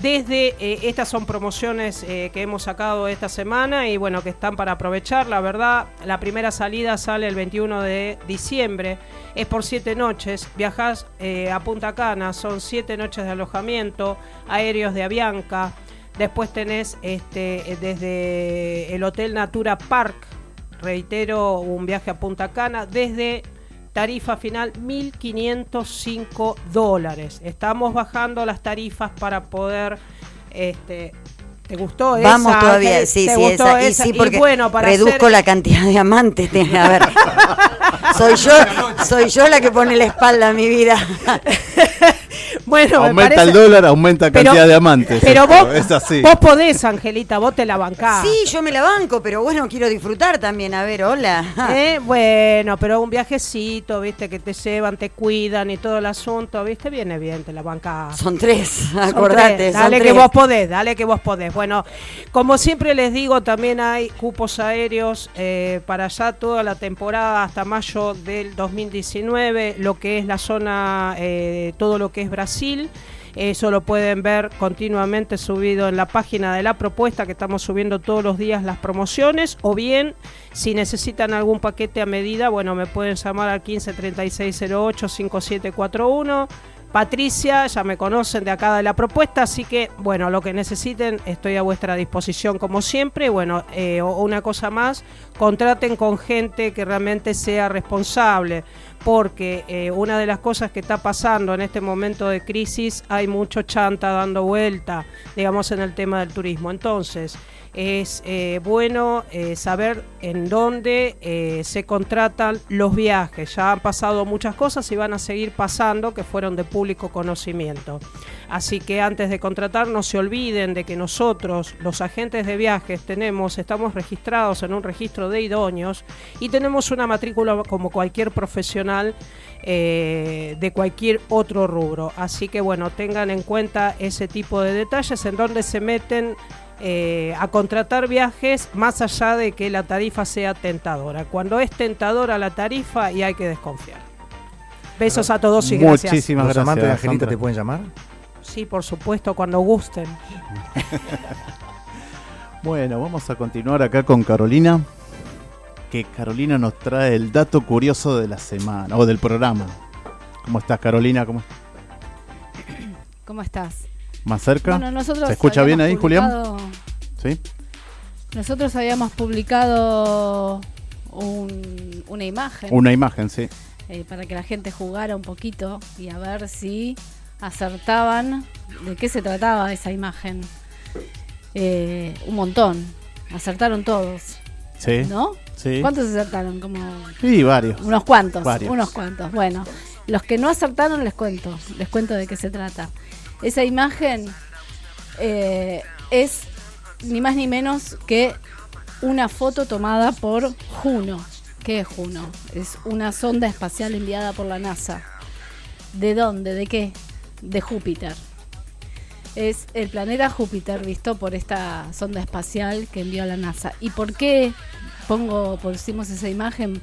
Desde eh, estas son promociones eh, que hemos sacado esta semana y bueno, que están para aprovechar. La verdad, la primera salida sale el 21 de diciembre. Es por siete noches. Viajas eh, a Punta Cana, son siete noches de alojamiento, aéreos de Avianca. Después tenés este, desde el Hotel Natura Park, reitero, un viaje a Punta Cana, desde tarifa final 1.505 dólares. Estamos bajando las tarifas para poder... Este, ¿Te gustó esa? Vamos todavía, ¿Te- sí, te sí, gustó esa. Y esa? sí, porque bueno, para reduzco hacer- la cantidad de amantes. A ver, soy yo, soy yo la que pone la espalda a mi vida. Bueno, me Aumenta parece- el dólar, aumenta Pero- cantidad de amantes. Pero esto, vos, es así. vos podés, Angelita, vos te la bancás. Sí, yo me la banco, pero bueno, quiero disfrutar también. A ver, hola. Eh, Bueno, pero un viajecito, viste, que te llevan, te cuidan y todo el asunto, viste, viene bien, te la bancás. Son tres, Son acordate. son Dale que tres. vos podés, dale que vos podés. Bueno, como siempre les digo, también hay cupos aéreos eh, para allá toda la temporada hasta mayo del 2019, lo que es la zona, eh, todo lo que es Brasil. Eso lo pueden ver continuamente subido en la página de la propuesta que estamos subiendo todos los días las promociones o bien si necesitan algún paquete a medida, bueno, me pueden llamar al 15 3608 5741. Patricia, ya me conocen de acá de la propuesta, así que bueno, lo que necesiten estoy a vuestra disposición como siempre. Bueno, eh, una cosa más, contraten con gente que realmente sea responsable, porque eh, una de las cosas que está pasando en este momento de crisis, hay mucho chanta dando vuelta, digamos, en el tema del turismo. Entonces, es eh, bueno eh, saber en dónde se contratan los viajes. Ya han pasado muchas cosas y van a seguir pasando que fueron de público conocimiento. Así que antes de contratar no se olviden de que nosotros, los agentes de viajes, tenemos, estamos registrados en un registro de idóneos y tenemos una matrícula como cualquier profesional eh, de cualquier otro rubro. Así que bueno, tengan en cuenta ese tipo de detalles en donde se meten eh, a contratar viajes más allá de que la tarifa sea tentadora. Cuando es tentadora la tarifa y hay que desconfiar. Besos a todos y gracias. Muchísimas ¿Los gracias. amantes de Angelita te pueden llamar? Sí, por supuesto, cuando gusten. Bueno, vamos a continuar acá con Carolina. Que Carolina nos trae el dato curioso de la semana o del programa. ¿Cómo estás, Carolina? ¿Cómo ¿Cómo estás? ¿Más cerca? Bueno, nosotros ¿Se escucha bien ahí, Julián? Sí. Nosotros habíamos publicado un- una imagen Una imagen, sí. eh, para que la gente jugara un poquito y a ver si acertaban de qué se trataba esa imagen. Eh, un montón. Acertaron todos. Sí. ¿No? Sí. ¿Cuántos acertaron? Como Sí, varios. unos cuantos. Varios. Unos cuantos. Bueno, los que no acertaron les cuento. Les cuento de qué se trata. Esa imagen eh, es ni más ni menos que una foto tomada por Juno. ¿Qué es Juno? Es una sonda espacial enviada por la NASA. ¿De dónde? ¿De qué? De Júpiter. Es el planeta Júpiter visto por esta sonda espacial que envió la NASA. ¿Y por qué pongo, pusimos esa imagen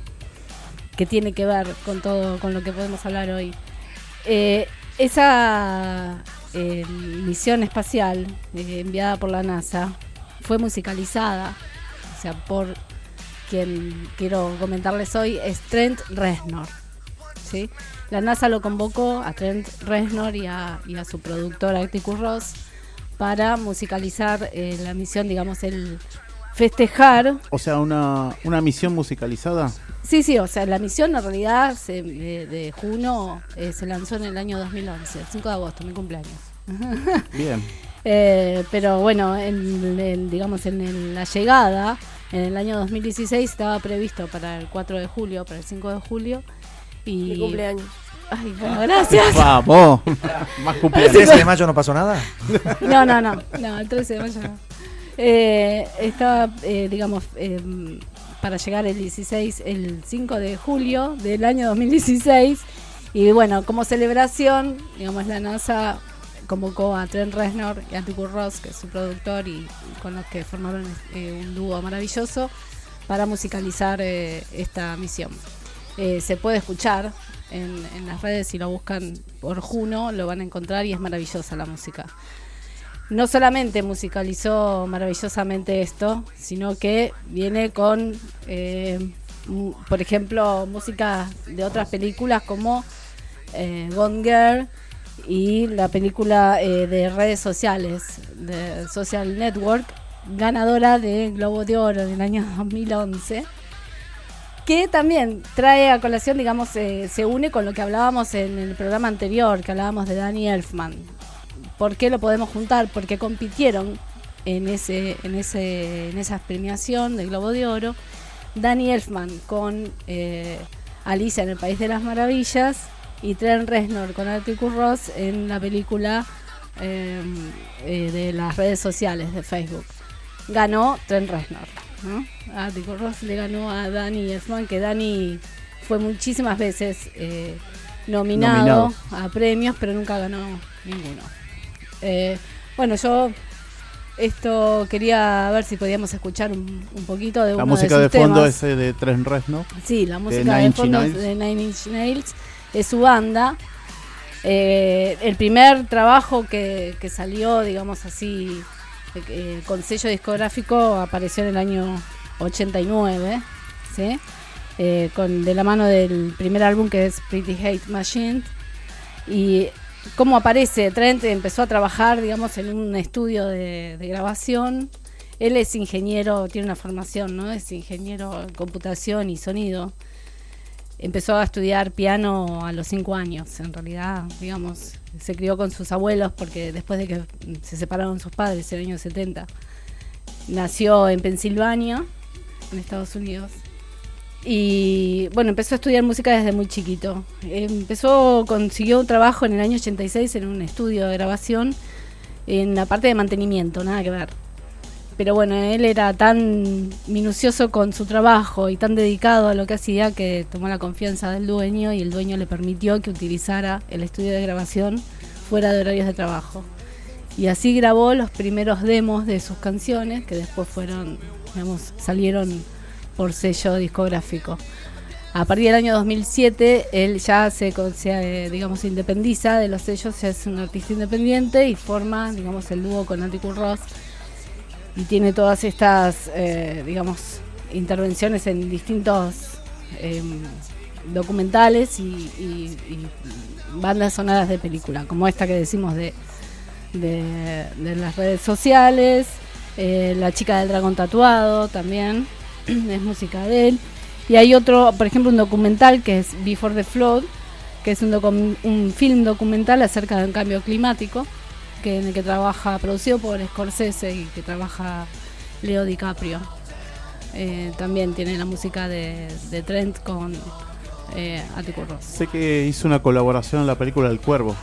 que tiene que ver con todo, con lo que podemos hablar hoy? Eh, esa eh, misión espacial eh, enviada por la NASA fue musicalizada, o sea, por quien quiero comentarles hoy, es Trent Reznor. ¿sí? La NASA lo convocó a Trent Reznor y a, y a su productor Atticus Ross para musicalizar la misión, digamos, el festejar. O sea, una, una misión musicalizada. Sí, sí, o sea, la misión en realidad se- de, de Juno eh, se lanzó en el año 2011, el 5 de agosto, mi cumpleaños. Bien. Eh, pero bueno, en, en, digamos en el- la llegada, en el año 2016 estaba previsto para el 4 de julio, para el 5 de julio. Y... Mi cumpleaños. Ay, bueno, gracias. Vamos. Más ¿El cumpleaños. 13 de mayo no pasó nada? No, no, no, no, el 13 de mayo no. Eh, estaba, eh, digamos, eh, para llegar el 16, el 5 de julio del año 2016. Y bueno, como celebración, digamos, la NASA convocó a Trent Reznor y a Atticus Ross, que es su productor, y, con los que formaron eh, un dúo maravilloso, para musicalizar eh, esta misión. Se puede escuchar en, en las redes, si lo buscan por Juno, lo van a encontrar y es maravillosa la música no solamente musicalizó maravillosamente esto, sino que viene con, eh, por ejemplo, música de otras películas como eh, Gone Girl y la película eh, de redes sociales, de Social Network, ganadora de Globo de Oro en el año 2011 que también trae a colación, digamos, eh, se une con lo que hablábamos en el programa anterior, que hablábamos de Danny Elfman. ¿Por qué lo podemos juntar? Porque compitieron en ese, en ese, en esa premiación de Globo de Oro Danny Elfman con eh, Alicia en el País de las Maravillas y Trent Reznor con Atticus Ross en la película eh, eh, de las redes sociales de Facebook. Ganó Trent Reznor. ¿no? Atticus Ross le ganó a Danny Elfman, que Danny fue muchísimas veces eh, nominado, Nominado. a premios, pero nunca ganó ninguno. Eh, bueno, yo esto quería ver si podíamos escuchar un, un poquito de La música de fondo temas. ese de Trent Reznor. Sí, la música de fondo Nails. de Nine Inch Nails es su banda. Eh, el primer trabajo que, que salió, digamos así, eh, con sello discográfico apareció en el año 89, ¿sí? Eh, con, de la mano del primer álbum que es Pretty Hate Machine. Y cómo aparece, Trent empezó a trabajar, digamos, en un estudio de, grabación. Él es ingeniero, tiene una formación, ¿no? Es ingeniero en computación y sonido. Empezó a estudiar piano a los cinco años, en realidad, digamos, se crió con sus abuelos porque después de que se separaron sus padres en el año 70, nació en Pensilvania, en Estados Unidos. Y bueno, empezó a estudiar música desde muy chiquito. Empezó, consiguió un trabajo en el año 86 en un estudio de grabación en la parte de mantenimiento, nada que ver. Pero bueno, él era tan minucioso con su trabajo y tan dedicado a lo que hacía que tomó la confianza del dueño y el dueño le permitió que utilizara el estudio de grabación fuera de horarios de trabajo. Y así grabó los primeros demos de sus canciones que después fueron, digamos, salieron por sello discográfico. A partir del año 2007 él ya se, se, eh, digamos, independiza de los sellos, ya es un artista independiente y forma, digamos, el dúo con Atticus Ross y tiene todas estas, eh, digamos, intervenciones en distintos em, documentales y, bandas sonadas de película, como esta que decimos de, de, de las redes sociales, eh, La chica del dragón tatuado también, es música de él. Y hay otro, por ejemplo, un documental que es Before the Flood, que es un, un film documental acerca del cambio climático, que en el que trabaja, producido por Scorsese y que trabaja Leo DiCaprio. Eh, también tiene la música de, Trent con eh, Atticus. Sé que hizo una colaboración en la película El Cuervo.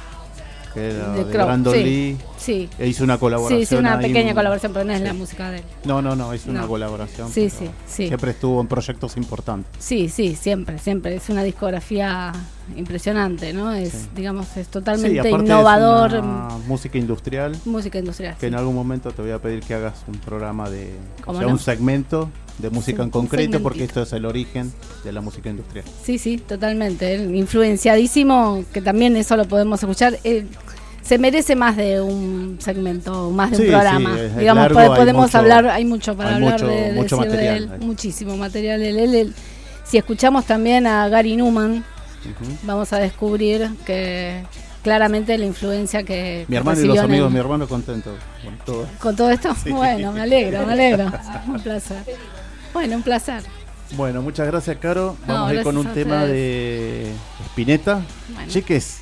Que era De de, Crow, Brandon sí, Lee. sí. E hizo una colaboración. Sí, sí, una pequeña colaboración, pero no es sí. la música de él. No, no, no, hizo una No. colaboración. Sí, sí, sí. Siempre estuvo en proyectos importantes. Sí, sí, siempre, siempre. Es una discografía impresionante, ¿no? Es, Sí. digamos, es Sí, totalmente innovador. Es una música industrial. Música industrial. Que en sí. algún momento te voy a pedir que hagas un programa de. O ¿Cómo sea, no? un segmento de música Sí, en concreto, porque esto es el origen de la música industrial. Sí, sí, totalmente. Influenciadísimo, que también eso lo podemos escuchar. Eh, se merece más de un segmento, más de Sí, un sí, programa. es Digamos, largo, hay podemos mucho- hablar, hay mucho para hay hablar mucho- de, mucho de él, muchísimo material. de él- si escuchamos también a Gary Newman, vamos a descubrir que claramente la influencia que Mi hermano y los amigos el- mi hermano contentos con todo. con todo esto. Sí. Bueno, me alegro, me alegro. un placer. Bueno, un placer. Bueno, muchas gracias, Caro. No, Vamos a ir con un tema de Spinetta. Bueno. Chiques.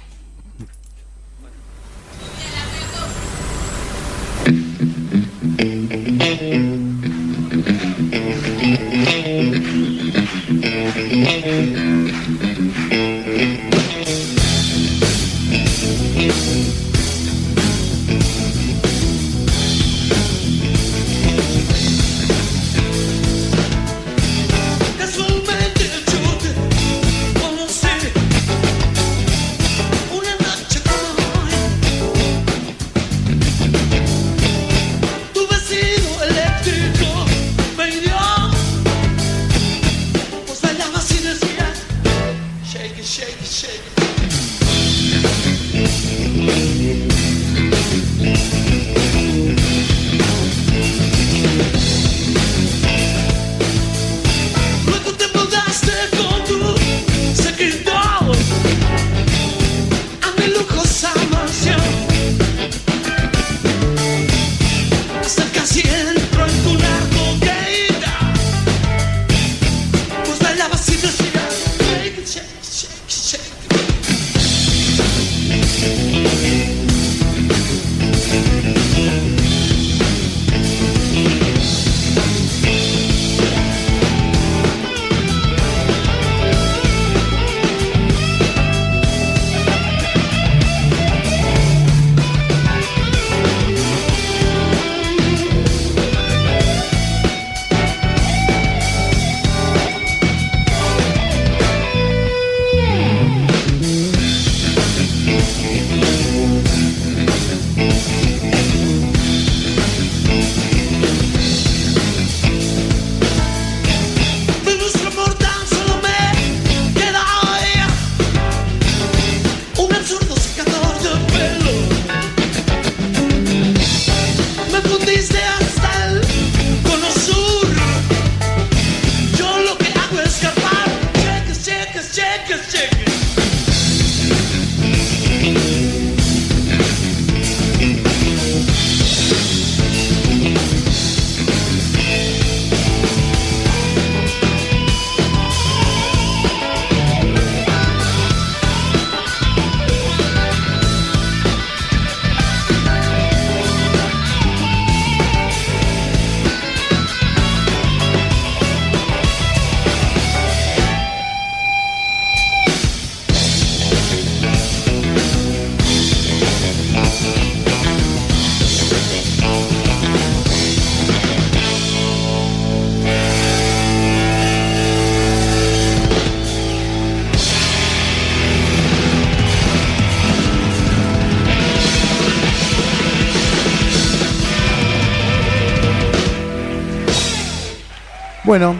Bueno,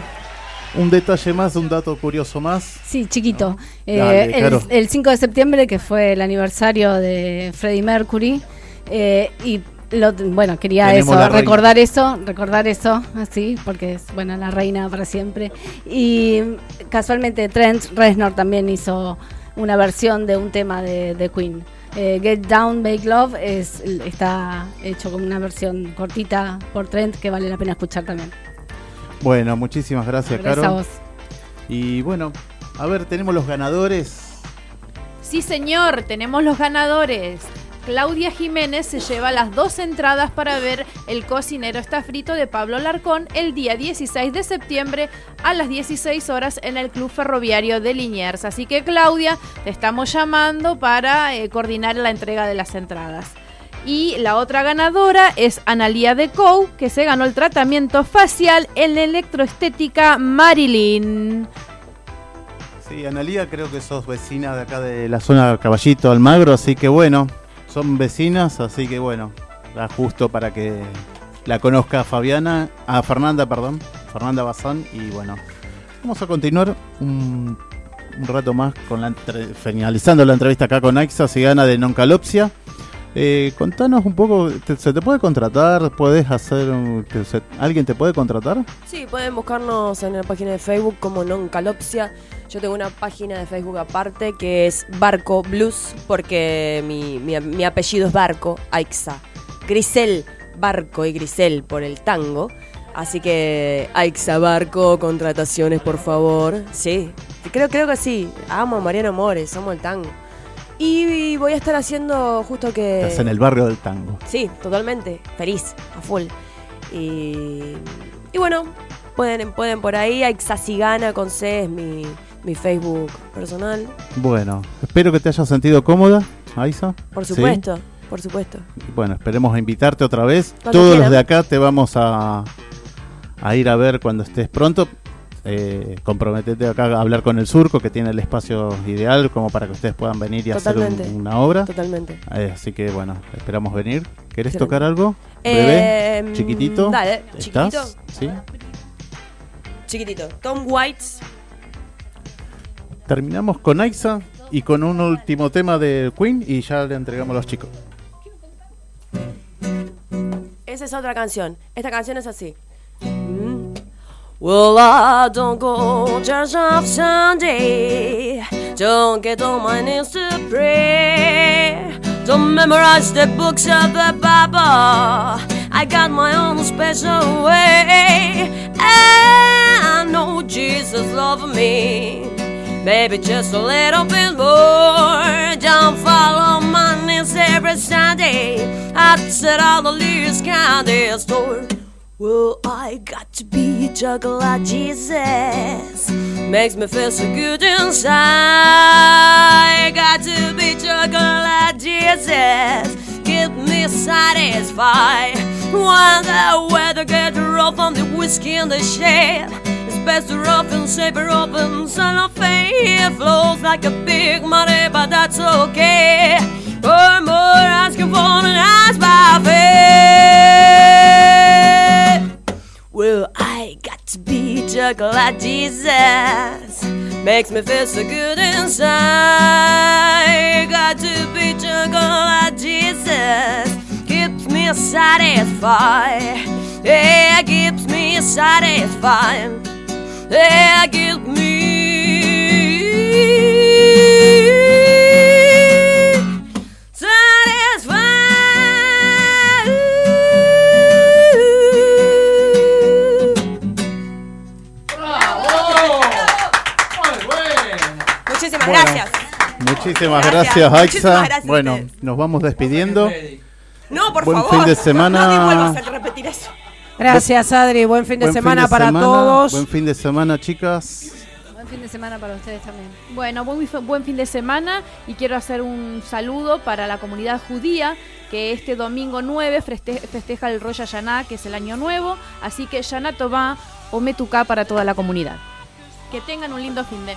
un detalle más, un dato curioso más. Sí, chiquito. Eh, Dale, el, el 5 de septiembre, que fue el aniversario de Freddie Mercury, eh, y lo, bueno, quería Tenemos eso, reina. recordar eso, recordar eso, así, porque es, bueno, la reina para siempre. Y casualmente Trent Reznor también hizo una versión de un tema de, de Queen. Eh, Get Down, Make Love es, está hecho como una versión cortita por Trent que vale la pena escuchar también. Bueno, muchísimas gracias, Gracias Caro. a vos. Y bueno, a ver, tenemos los ganadores. Sí, señor, tenemos los ganadores. Claudia Jiménez se lleva las dos entradas para ver El cocinero está frito de Pablo Larcón el día 16 de septiembre a las 16 horas en el Club Ferroviario de Liniers. Así que Claudia, te estamos llamando para eh, coordinar la entrega de las entradas. Y la otra ganadora es Analia Decou, que se ganó el tratamiento facial en electroestética Marilyn. Sí, Analía, creo que sos vecina de acá de la zona Caballito Almagro, así que bueno, son vecinas, así que bueno, da justo para que la conozca Fabiana, a Fernanda, perdón, Fernanda Bazán, y bueno, vamos a continuar un, un rato más con la finalizando la entrevista acá con Aixa, se gana de Noncalopsia. Eh, contanos un poco, te- ¿se te puede contratar? ¿Puedes hacer, un- alguien te puede contratar? Sí, pueden buscarnos en la página de Facebook como Noncalopsia. Yo tengo una página de Facebook aparte que es Barco Blues, porque mi, mi- mi apellido es Barco, Aixa. Grisel, Barco y Grisel por el tango. Así que Aixa Barco, contrataciones por favor. Sí, creo, creo que sí. Amo a Mariano Mores, amo el tango. Y voy a estar haciendo justo que... Estás en el barrio del tango. Sí, totalmente. Feliz, a full. Y, y bueno, pueden, pueden por ahí. Aixasigana con C es mi, mi Facebook personal. Bueno, espero que te hayas sentido cómoda, Aisa. Por ¿Sí? supuesto, por supuesto. Bueno, esperemos invitarte otra vez. Cuando Todos los de acá te vamos a, a ir a ver cuando estés pronto. Eh, comprometete acá a hablar con el surco que tiene el espacio ideal como para que ustedes puedan venir y hacer un- Totalmente. una obra. Totalmente. Eh, así que bueno, esperamos venir. ¿Querés Excelente. tocar algo? Eh, Breve, chiquitito. dale, ¿Estás? chiquitito. Sí. Chiquitito. Tom Whites. Terminamos con Aixa y con un último tema de Queen y ya le entregamos a los chicos. Esa es otra canción. Esta canción es así. Well, I don't go church on Sunday. Don't get on my knees to pray. Don't memorize the books of the Bible. I got my own special way. I know Jesus loves me. Baby, just a little bit more. Don't follow my knees every Sunday. I said all the lyrics count the store. Well, I got to be a juggler like Jesus. Makes me feel so good inside. Got to be juggler like Jesus. Keep me satisfied. When the weather gets rough on the whiskey and the shade. It's best to rough and saber up and son of faith flows like a big money, but that's okay. Or more asking for an ice by faith. Well, I got to be juggler like Jesus. Makes me feel so good inside. Got to be juggler like Jesus. Keeps me satisfied. Yeah, keeps me satisfied. Yeah, Muchísimas Bueno, gracias. Muchísimas Gracias. gracias, Muchísimas Aixa. Bueno, nos vamos despidiendo. No, por Buen favor. fin de semana. No, no me vuelvas a repetir eso. Gracias, Adri. Buen fin de Buen semana fin de para semana, todos. Buen fin de semana, chicas. Buen fin de semana para ustedes también. Bueno, buen, buen fin de semana y quiero hacer un saludo para la comunidad judía que este domingo 9 feste- festeja el Rosh Hashanah, que es el año nuevo, así que Shana Tová o Metuká para toda la comunidad. Que tengan un lindo fin de